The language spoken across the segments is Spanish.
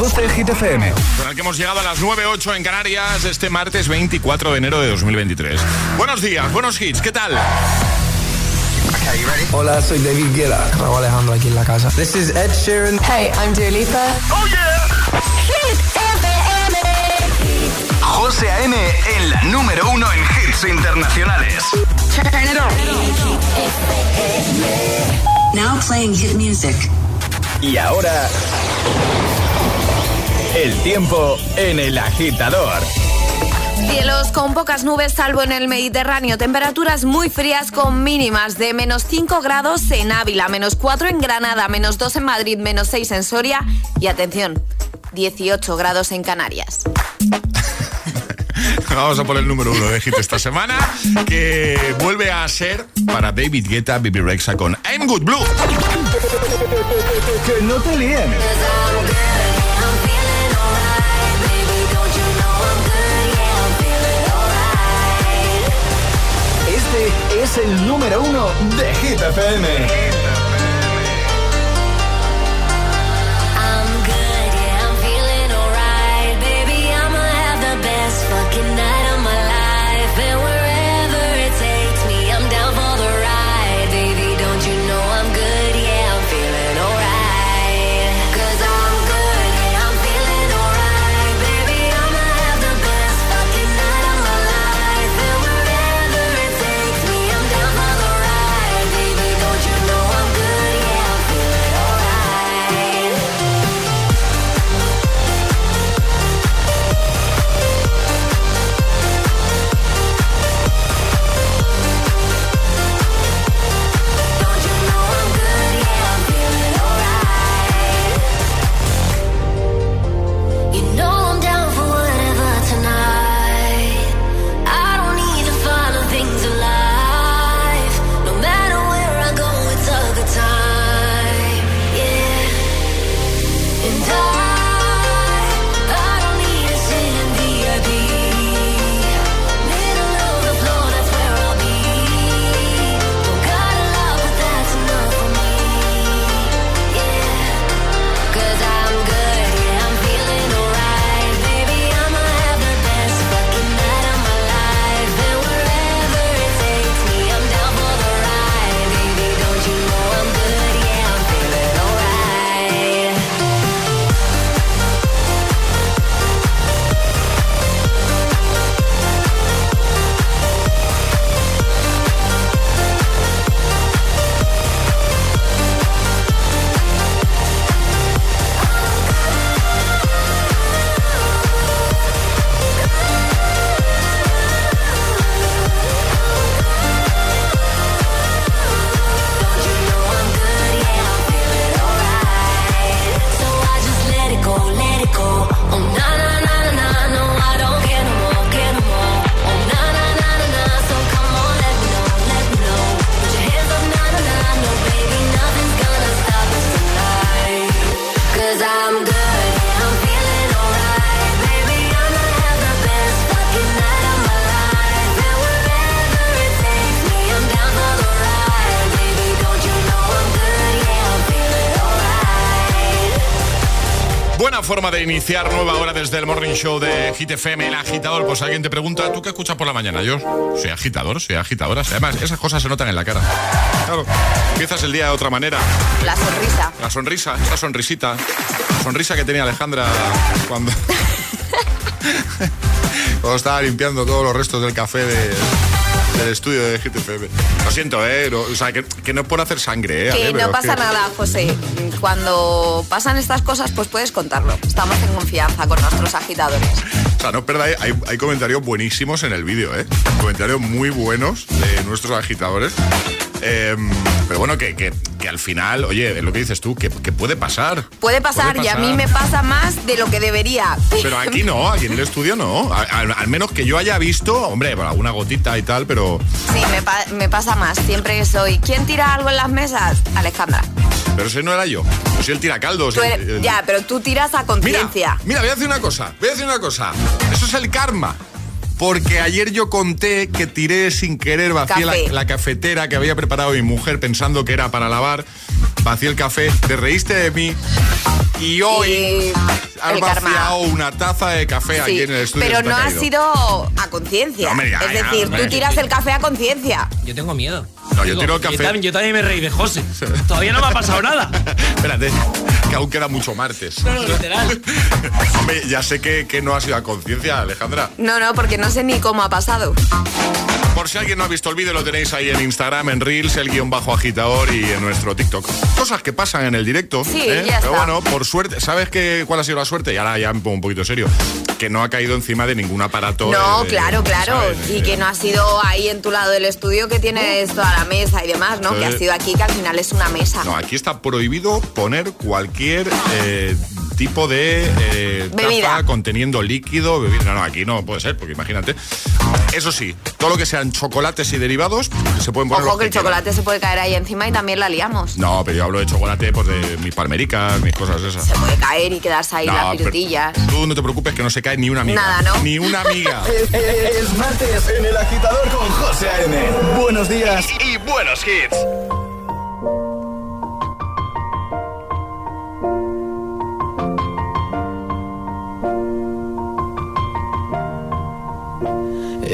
Reproduce Hit FM. Con el que hemos llegado a las 9.08 en Canarias este martes 24 de enero de 2023. Buenos días, buenos hits, ¿qué tal? Hola, soy David Guetta. Raúl Alejandro aquí en la casa. This is Ed Sheeran. Hey, I'm Dua Lipa. ¡Oh, yeah! Hit FM. José A.M. en la número uno en hits internacionales. Turn it on. Now playing hit music. Y ahora... El tiempo en el agitador. Cielos con pocas nubes, salvo en el Mediterráneo. Temperaturas muy frías con mínimas de menos 5 grados en Ávila, menos 4 en Granada, menos 2 en Madrid, menos 6 en Soria y atención, 18 grados en Canarias. Vamos a poner el número uno de hit esta semana, que vuelve a ser para David Guetta, Bibi Rexa con I'm Good Blue. Que no te líen. El número uno de Hit. Forma de iniciar nueva hora desde el Morning Show de Hit FM, el agitador. Pues alguien te pregunta, ¿tú qué escuchas por la mañana? Yo soy agitador, soy agitadora. Además, esas cosas se notan en la cara. Claro, empiezas el día de otra manera. La sonrisa. La sonrisa, esa sonrisita. La sonrisa que tenía Alejandra cuando. cuando estaba limpiando todos los restos del café de- del estudio de GTFM. Lo siento, ¿eh? No, o sea, que, que no es por hacer sangre, ¿eh? Que Ale, no pasa que- nada, José. Cuando pasan estas cosas, pues puedes contarlo. Estamos en confianza con nuestros agitadores. O sea, no perdáis, hay, hay comentarios buenísimos en el vídeo, ¿eh? Comentarios muy buenos de nuestros agitadores. Eh, pero bueno, que, que- que al final, oye, es lo que dices tú, que, que puede pasar. Puede pasar, y a mí me pasa más de lo que debería. Pero aquí no, aquí en el estudio no. Al, al menos que yo haya visto, hombre, alguna gotita y tal, pero, Sí, me, pa- me pasa más. Siempre que soy. ¿Quién tira algo en las mesas? Alejandra. pero ese no era yo. Yo soy el tiracaldos. El- eres- el- ya, pero tú tiras a Mira, conciencia. mira, voy a decir una cosa, voy a decir una cosa. Eso es el karma. Porque ayer yo conté que tiré sin querer, vacié la, la cafetera que había preparado mi mujer pensando que era para lavar, vacié el café, te reíste de mí y hoy, Y- has el karma. vaciado una taza de café Sí, aquí en el estudio. pero no ha sido a conciencia. No es decir, hombre. tú tiras el café a conciencia. Yo tengo miedo. No, yo tiro el café. Yo también, yo también me reí de José. Todavía no me ha pasado nada. Espérate, que aún queda mucho martes. No, no, literal. Hombre, ya sé que, que no ha sido a conciencia, Alejandra. No, no, porque no sé ni cómo ha pasado. Por si alguien no ha visto el vídeo, lo tenéis ahí en Instagram, en Reels, el guion bajo agitador y en nuestro TikTok. Cosas que pasan en el directo. Sí, ¿eh? ya Pero está. bueno, por suerte, ¿sabes qué, cuál ha sido la suerte? Y ahora ya me pongo un poquito serio. Que no ha caído encima de ningún aparato. No, claro, claro. ¿sabes? Y que no ha sido ahí en tu lado del estudio que tienes toda la mesa y demás, ¿no? Que ha sido aquí, que al final es una mesa. No, aquí está prohibido poner cualquier eh, tipo de eh, Bebida. taza conteniendo líquido, bebida. No, no, aquí no puede ser, porque imagínate. Eso sí, todo lo que sean chocolates y derivados se pueden poner Ojo que el quieran. chocolate se puede caer ahí encima y también la liamos. No, pero yo hablo de chocolate, pues de mis palmericas, mis cosas esas. Se puede caer y quedarse ahí No, las pirutillas. Tú no te preocupes que no se cae ni una amiga. Nada, ¿no? Ni una amiga. Es martes en el agitador con José A.M. Buenos días y buenos hits.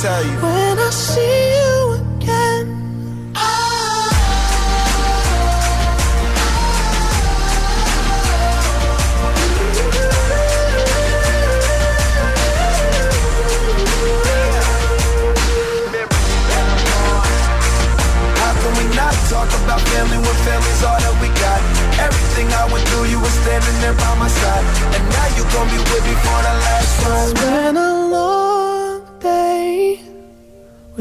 tell you. When I see you again. How can we not talk about family when family's all that we got? Everything I went through, you were standing there by my side. And now you gon' be with me for the last ride.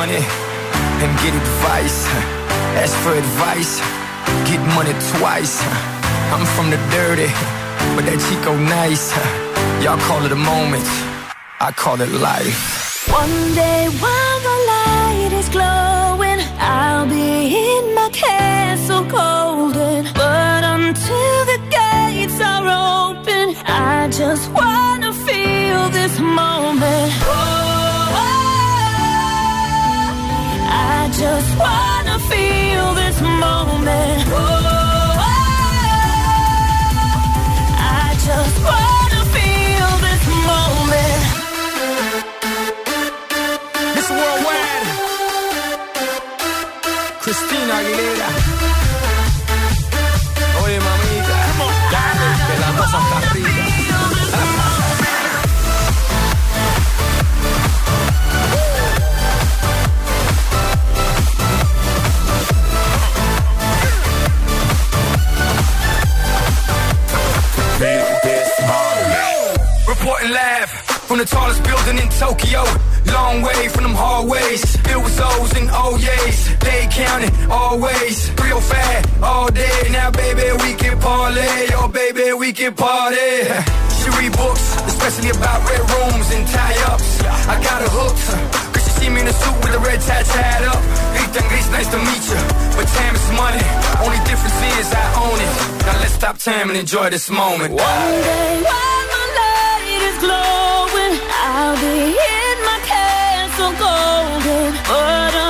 money and get advice. Ask for advice, get money twice. I'm from the dirty, but that Chico nice. Y'all call it a moment, I call it life. One day while tallest building in Tokyo. Long way from them hallways. Filled with O's and oh O's. They counting always. Real fat all day. Now, baby, we can parlay. Oh, baby, we can party. She read books, especially about red rooms and tie-ups. I got her hooked. Cause she see me in a suit with a red tie tied up. Grease, nice to meet you. But time is money. Only difference is I own it. Now let's stop time and enjoy this moment. One day while my light is glowing, I'll be in my castle golden. But until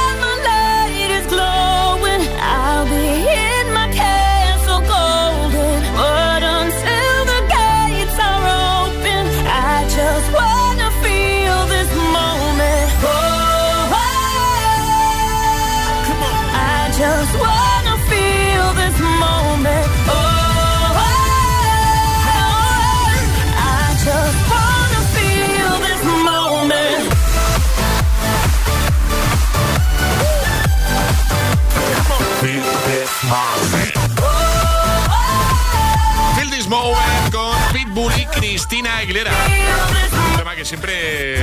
siempre,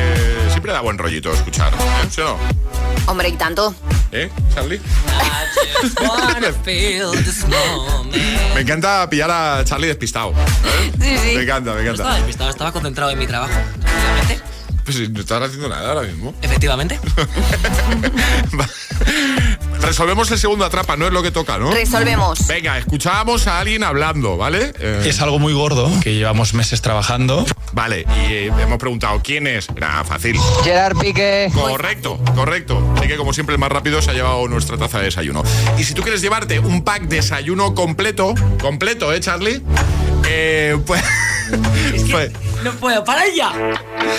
siempre da buen rollito escuchar. ¿eh? ¿Sí o no? Hombre, y tanto. ¿Eh, Charlie? Me encanta pillar a Charlie despistado. ¿eh? Sí, sí. Me encanta, me No encanta. estaba despistado, estaba concentrado en mi trabajo. Efectivamente. Pues si no estás haciendo nada ahora mismo. Efectivamente. Resolvemos el segundo atrapa, no es lo que toca, ¿no? Resolvemos. Venga, escuchábamos a alguien hablando, ¿vale? Eh, Es algo muy gordo que llevamos meses trabajando. Vale, y eh, hemos preguntado quién es. Era fácil. Gerard Piqué. Correcto, correcto. Así que como siempre el más rápido se ha llevado nuestra taza de desayuno. Y si tú quieres llevarte un pack desayuno completo, completo, ¿eh, Charlie? Eh, pues... pues- No puedo, para ya.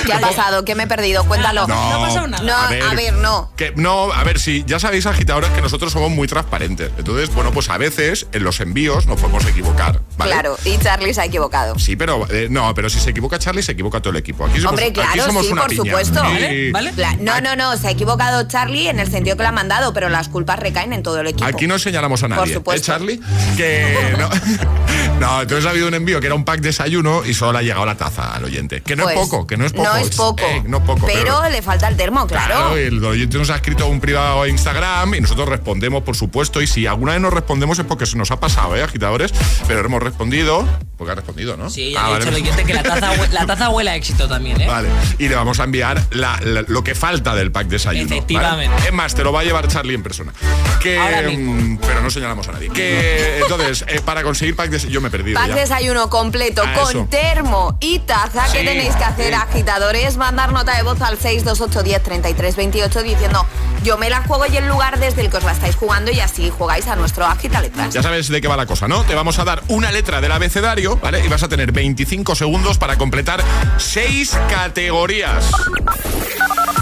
¿Qué ha pasado? ¿Qué me he perdido? Cuéntalo. No ha pasado nada. No, a ver, no. Que, no, a ver, si ya sabéis, agitadores, que nosotros somos muy transparentes. Entonces, bueno, pues a veces en los envíos nos podemos equivocar, ¿vale? Claro, y Charlie se ha equivocado. Sí, pero eh, no, pero si se equivoca Charlie, se equivoca todo el equipo. Aquí somos, Hombre, aquí claro, somos sí, una por piña. supuesto. Sí. ¿Vale? No, no, no, se ha equivocado Charlie en el sentido que lo ha mandado, pero las culpas recaen en todo el equipo. Aquí no señalamos a Por nadie, ¿eh. Charlie? Que no. no, entonces ha habido un envío que era un pack desayuno y solo le ha llegado la taza al oyente. Que no Pues, es poco, que no es poco. No es poco. Eh, no poco. pero, le falta el termo, claro. Claro, el oyente nos ha escrito un privado a Instagram y nosotros respondemos, por supuesto. Y si alguna vez nos respondemos es porque se nos ha pasado, ¿eh, agitadores? Pero hemos respondido, porque ha respondido, ¿no? Sí, ya Ah, vale. dicho al oyente que la taza, la taza huele a éxito también, ¿eh? Vale, y le vamos a enviar la- la- lo que falta del pack desayuno. ¿vale? Efectivamente. Es más, te lo va a llevar Charlie en persona. Que, Ahora mismo. mm, pero no señalamos a nadie. Que, entonces, eh, para conseguir pack desayuno, yo me he perdido. Pack ya. desayuno completo Ah, con eso. termo y taza. ¿Qué Sí, tenéis que hacer, sí. agitadores? Mandar nota de voz al 628103328 diciendo yo me la juego y el lugar desde el que os la estáis jugando y así jugáis a nuestro Agita Letras. Ya sabes de qué va la cosa, ¿no? Te vamos a dar una letra del abecedario, ¿vale? Y vas a tener 25 segundos para completar seis categorías.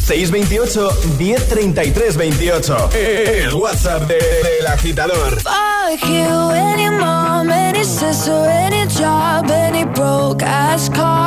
628 1033 28. El WhatsApp de- del agitador. Fuck you, any mom, any sister, any job, any broke ass car,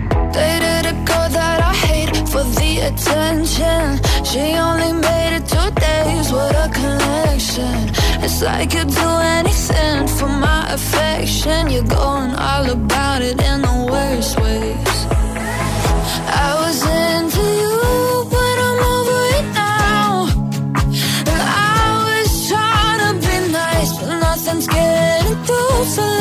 Dated a girl that I hate for the attention. She only made it two days. with a connection. It's like you'd do anything for my affection. You're going all about it in the worst ways. I was into you. nothing's getting through. So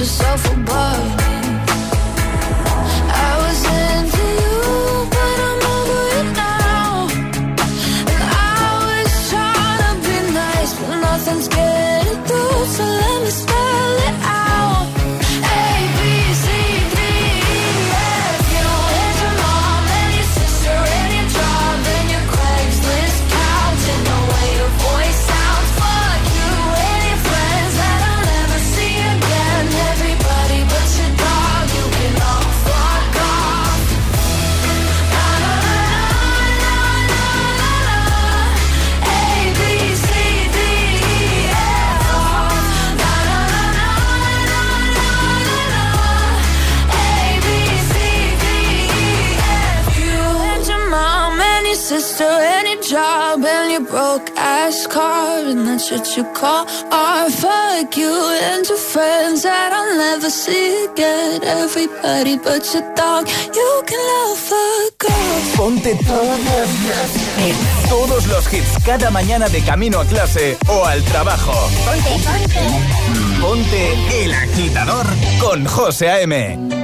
yourself car, and that's what Everybody you can love. Ponte todos, todos los hits cada mañana de camino a clase o al trabajo. Ponte. Ponte el agitador con José A.M.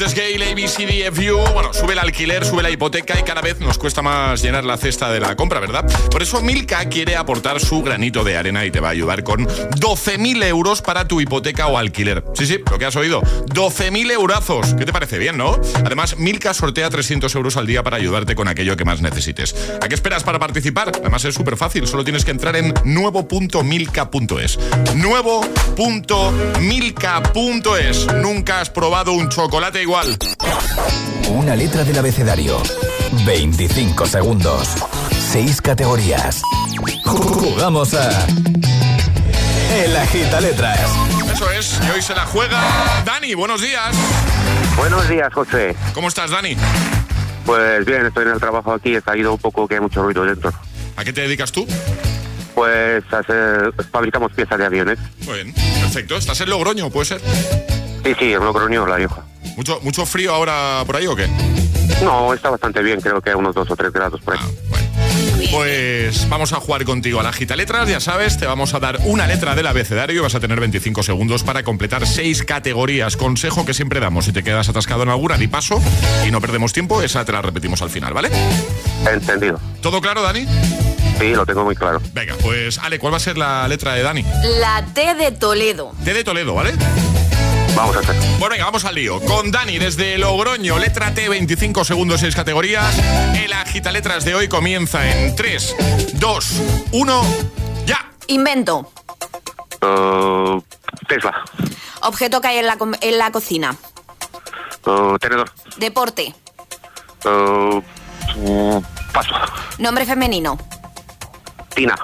Ed Sheeran, antes Gale, ABCDFU. Bueno, sube el alquiler, sube la hipoteca y cada vez nos cuesta más llenar la cesta de la compra, ¿verdad? Por eso Milka quiere aportar su granito de arena y te va a ayudar con 12.000 euros para tu hipoteca o alquiler. Sí, sí, lo que has oído. 12.000 eurazos. ¿Qué te parece bien, no? Además, Milka sortea 300 euros al día para ayudarte con aquello que más necesites. ¿A qué esperas para participar? Además, es súper fácil. Solo tienes que entrar en nuevo.milka.es. Nuevo.milka.es. Nunca has probado un chocolate igual. Una letra del abecedario. 25 segundos. 6 categorías. Jugamos a. El Agita Letras. Eso es, y hoy se la juega Dani. Buenos días. Buenos días, José. ¿Cómo estás, Dani? Pues bien, estoy en el trabajo aquí, he caído un poco que hay mucho ruido dentro. ¿A qué te dedicas tú? Pues hacer- fabricamos piezas de aviones. Muy bien, perfecto. ¿Estás en Logroño, puede ser? Sí, sí, en Logroño, La Rioja. ¿Mucho, ¿Mucho frío ahora por ahí o qué? No, está bastante bien, creo que a unos 2 o 3 grados por ahí. Pues vamos a jugar contigo a la gita letras, ya sabes, te vamos a dar una letra del abecedario y vas a tener 25 segundos para completar seis categorías. Consejo que siempre damos, si te quedas atascado en alguna, di paso y no perdemos tiempo, esa te la repetimos al final, ¿vale? Entendido. ¿Todo claro, Dani? Sí, lo tengo muy claro. Venga, pues Ale, ¿cuál va a ser la letra de Dani? La T de Toledo. T de Toledo, ¿vale? Vamos a hacer. Bueno, venga, vamos al lío. Con Dani desde Logroño, letra T, 25 segundos, 6 categorías. El agita letras de hoy comienza en 3, 2, 1, ya. Invento. Uh, Tesla. Objeto que hay en la, en la cocina. Uh, tenedor. Deporte. Uh, uh, paso. Nombre femenino. Tina.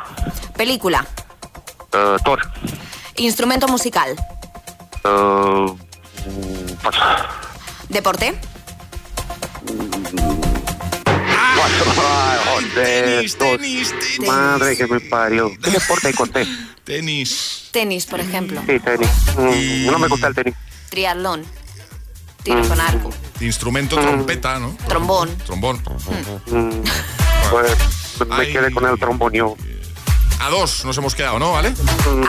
Película. Uh, Thor. Instrumento musical. Uh, paso. Deporte. Ay, joder, dos. Madre que me parió. ¿Qué deporte hay con T? Tenis. Tenis, por ejemplo. Sí, tenis. Mm, no me gusta el tenis. Triatlón. Tiro con arco. Instrumento trompeta, ¿no? Trombón. Trombón. Mm, pues me quedé con el trombonio. A dos nos hemos quedado, ¿no? ¿Vale?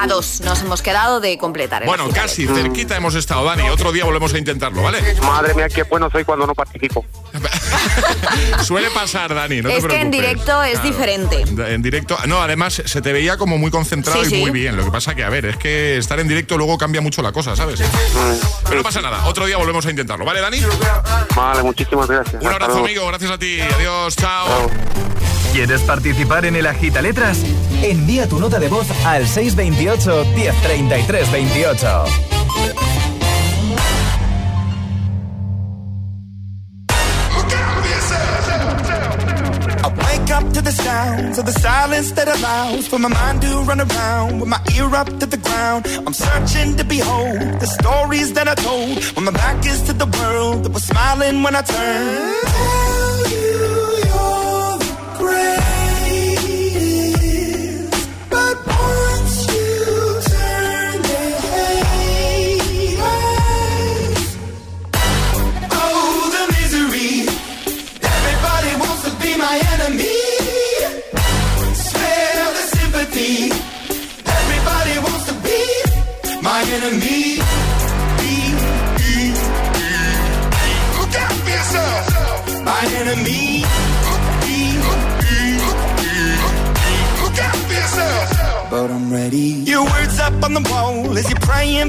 A dos. Nos hemos quedado de completar. el Bueno, casi, cerquita hemos estado, Dani. Otro día volvemos a intentarlo, ¿vale? Madre mía, qué bueno soy cuando no participo. Suele pasar, Dani, no te es que en directo es Claro. diferente. En directo, no, además se te veía como muy concentrado Sí, y sí. muy bien. Lo que pasa que, a ver, es que estar en directo luego cambia mucho la cosa, ¿sabes? Pero no pasa nada, otro día volvemos a intentarlo, ¿vale, Dani? Vale, muchísimas gracias. Un Hasta abrazo, luego. amigo, gracias a ti. Adiós, chao. ¿Quieres participar en el Agita Letras? Envía tu nota de voz al 628 1033 28. I wake up to the sounds of the silence that allows for my mind to run around with my ear up to the ground. I'm searching to behold the stories that I told when my back is to the world that was smiling when I turned.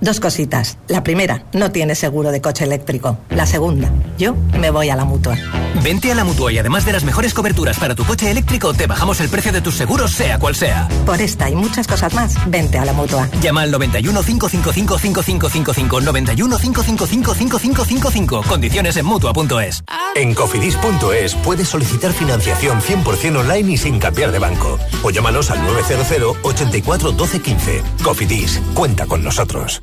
Dos cositas. La primera, no tienes seguro de coche eléctrico. La segunda, yo me voy a la mutua. Vente a la mutua y además de las mejores coberturas para tu coche eléctrico, te bajamos el precio de tus seguros, sea cual sea. Por esta y muchas cosas más, vente a la mutua. Llama al 91 555 5555 91 555 5555. Condiciones en mutua.es. En cofidis.es puedes solicitar financiación 100% online y sin cambiar de banco. O llámanos al 900 84 12 15. Cofidis, cuenta con nosotros.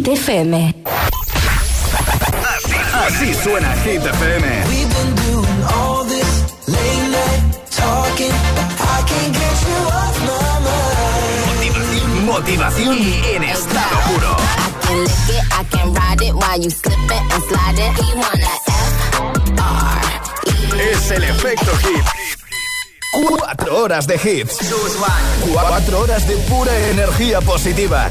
Hit FM. Así suena Hit FM. We've been doing all this late night talking. I can't get you off my mind. Motivación en estado puro. I can lick it, I can ride it while you slip it and slide it. You wanna F R E. Es el efecto hit. Cuatro horas de hits. Cuatro horas de pura energía positiva.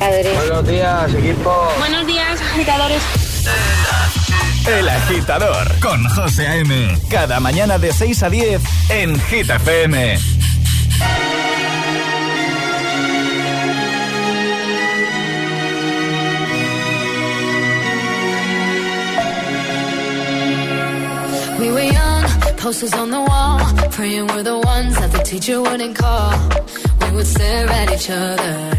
Agitadores. Buenos días, equipo. Buenos días, agitadores. El Agitador con José A.M. Cada mañana de 6 a 10 en Hit FM. We were young, posters on the wall, praying we're the ones that the teacher wouldn't call. We would stare at each other,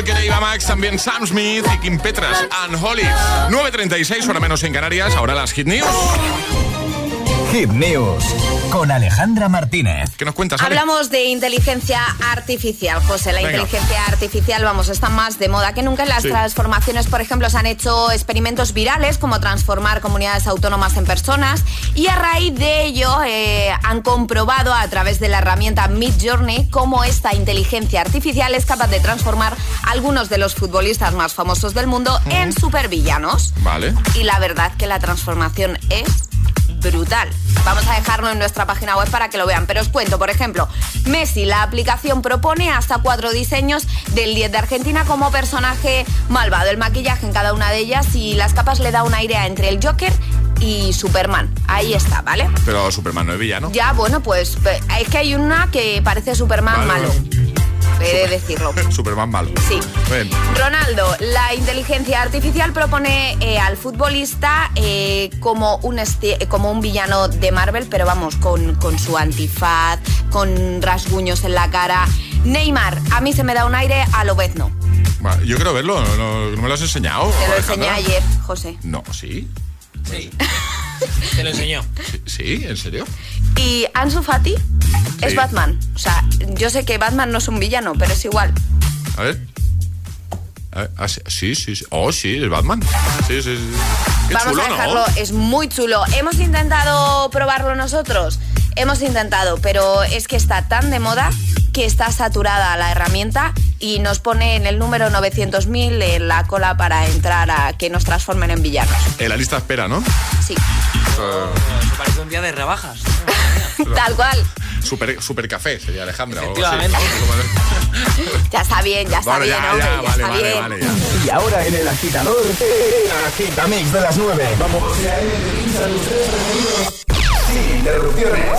Alan Walker, Eva Max, también Sam Smith y Kim Petras, and Holly. 9.36, hora menos en Canarias, ahora las Hit News. Hit News con Alejandra Martínez. ¿Qué nos cuentas, Ale? Hablamos de inteligencia artificial, José. La Venga. inteligencia artificial, vamos, está más de moda que nunca. En las Sí. transformaciones, por ejemplo, se han hecho experimentos virales como transformar comunidades autónomas en personas y a raíz de ello eh, han comprobado a través de la herramienta Midjourney cómo esta inteligencia artificial es capaz de transformar a algunos de los futbolistas más famosos del mundo en supervillanos. Vale. Y la verdad que la transformación es brutal. Vamos a dejarlo en nuestra página web para que lo vean. Pero os cuento, por ejemplo, Messi, la aplicación propone hasta cuatro diseños del 10 de Argentina como personaje malvado. El maquillaje en cada una de ellas y las capas le da un aire entre el Joker y Superman. Ahí está, ¿vale? Pero Superman no es villano. Ya, bueno, pues es que hay una que parece Superman Vale, malo. He de decirlo. Superman malo. Sí. Bien. Ronaldo, la inteligencia artificial propone eh, al futbolista eh, como, un como un villano de Marvel, pero vamos, con, con su antifaz, con rasguños en la cara. Neymar, a mí se me da un aire a Lobezno. Va, Yo quiero verlo, no, no- no me lo has enseñado. Te lo Alejandra? enseñé ayer, José. No, ¿sí? Sí. Te lo enseñó. ¿Sí? ¿En serio? Y Ansu Fati es Sí. Batman. O sea, yo sé que Batman no es un villano, pero es igual. A ver. A ver, ah, sí, sí, sí, sí. Oh, sí, es Batman. Sí, sí, sí. Qué Vamos chulo, a dejarlo, ¿no? es muy chulo. Hemos intentado probarlo nosotros, hemos intentado, pero es que está tan de moda que está saturada la herramienta y nos pone en el número 900.000 en la cola para entrar a que nos transformen en villanos. En la lista espera, ¿no? Eh, Eso parece un día de rebajas. tal cual. super, super café sería Alejandra. Ya está bien, ya está Bueno, bien, ya, hombre, ya, ya, vale, está vale, bien. vale, ya. Y ahora en el agitador, el agitamix de las 9. Vamos. Sin interrupciones.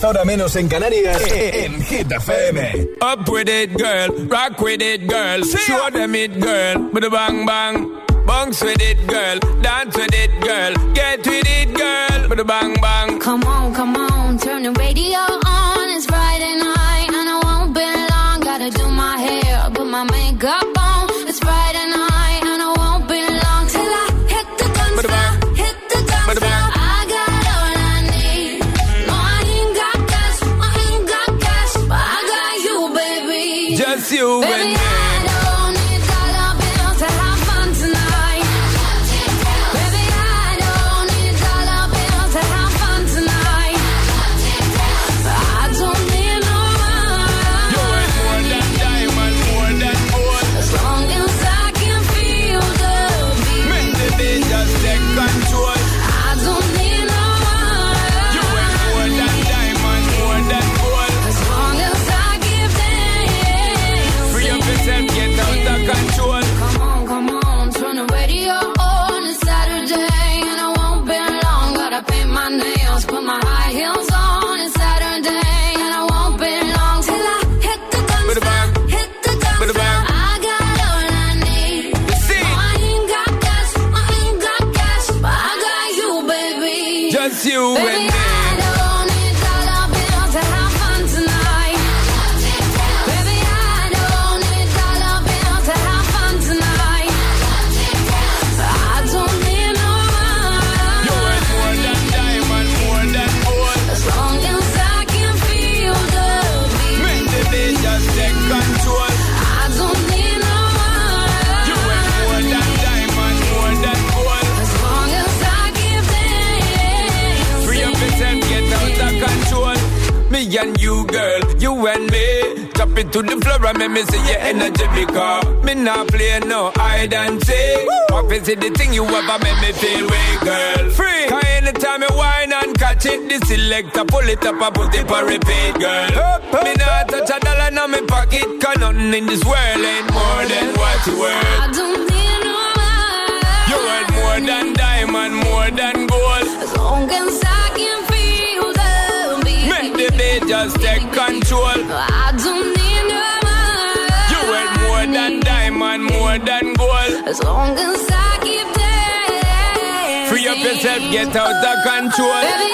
10 menos en Canarias e, e, en Hit FM. Up with it, girl. Rock with it, girl. Show them it, girl. Bada bang bang. Bounce with it, girl. Dance with it, girl. Get with it, girl. Bada bang bang. Come on, come on. Turn the radio is the thing you ever make me feel way, girl? Free. Cause anytime you whine and catch it, this selector pull it up and put As long as I keep dancing. Free up yourself, get out the control. Baby,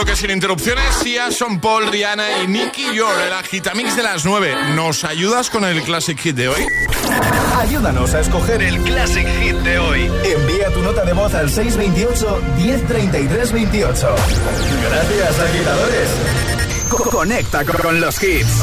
bloque sin interrupciones. Sia, Son Paul, Rihanna y Nicky Yor, el agitamix de las 9. ¿Nos ayudas con el Classic Hit de hoy? Ayúdanos a escoger el Classic Hit de hoy. Envía tu nota de voz al 628-103328. Gracias, agitadores. Conecta con los hits.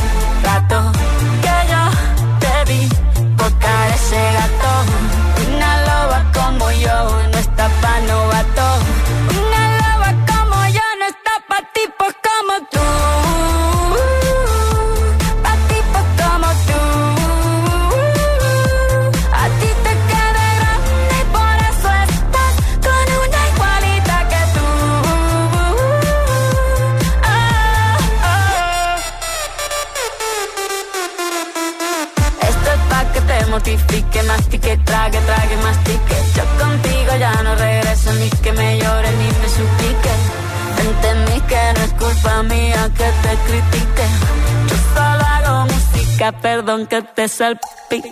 salpique.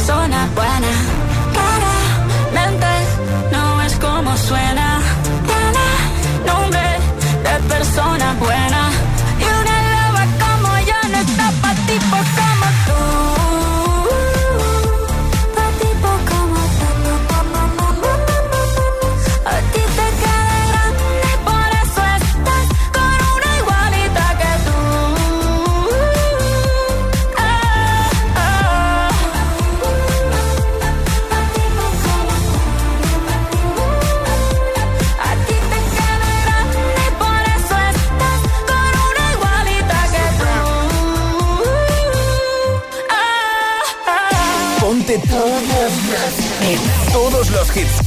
persona buena. Claramente no es como suena. Tiene nombre de persona buena.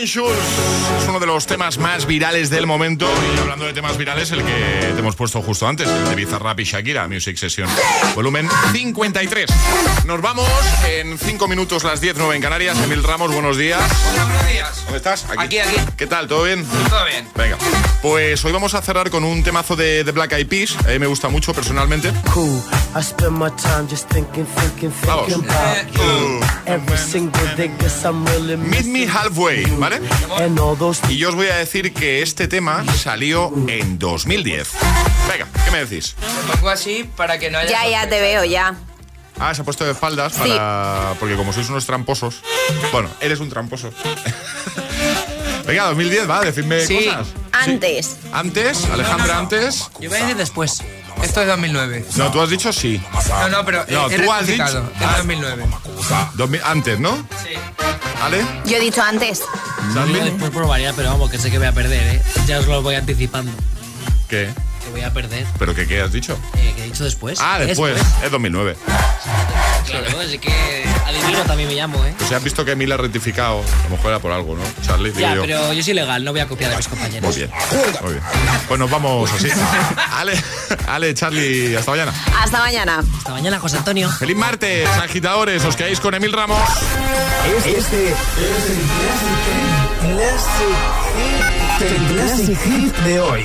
Robin Schulz. Es uno de los temas más virales del momento. Y hablando de temas virales, el que te hemos puesto justo antes, el de Bizarrap y Shakira, Music Session. Volumen 53. Nos vamos en 5 minutos, las 10, 9 en Canarias. Emil Ramos, buenos días. Buenos días. ¿Dónde estás? Aquí, aquí. ¿Qué tal? ¿Todo bien? Todo bien. Venga. Pues hoy vamos a cerrar con un temazo de, de Black Eyed Peas. A mí me gusta mucho personalmente. Cool. I spend my time just thinking, thinking, Vamos. thinking about you. Every single day, guess I'm really Meet Me Halfway, ¿vale? Y yo os voy a decir que este tema salió en 2010. Venga, ¿qué me decís? Lo pongo así para que no haya. Ya, ya te veo, ya. Ah, se ha puesto de espaldas Sí. para... Porque como sois unos tramposos... Bueno, eres un tramposo. Venga, 2010, va, decidme Sí. cosas. Antes. Antes, Alejandra, antes... Yo voy a decir después. Esto es 2009. No, tú has dicho sí. No, no, pero No, he tú has dicho... Es Ah, 2009. 2000 antes, ¿no? Sí. ¿Vale? Yo he dicho antes. Después probaría, pero vamos, que sé que voy a perder, ¿eh? Ya os lo voy anticipando. ¿Qué? Que voy a perder. ¿Pero qué, qué has dicho? Eh, que he dicho después. Ah, después. Es 2009. Claro, así que adivino también me llamo, ¿eh? Pues si has visto que Emil ha rectificado. A lo mejor era por algo, ¿no? Charlie, digo Ya, yo. pero yo soy legal, no voy a copiar a mis compañeros. Muy bien, muy bien. Pues nos vamos así. Ale, Ale, Charlie, hasta mañana. Hasta mañana. Hasta mañana, José Antonio. Feliz martes, agitadores. Os quedáis con Emil Ramos. Este es el Classic, el Classic Hit de hoy.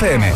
FM.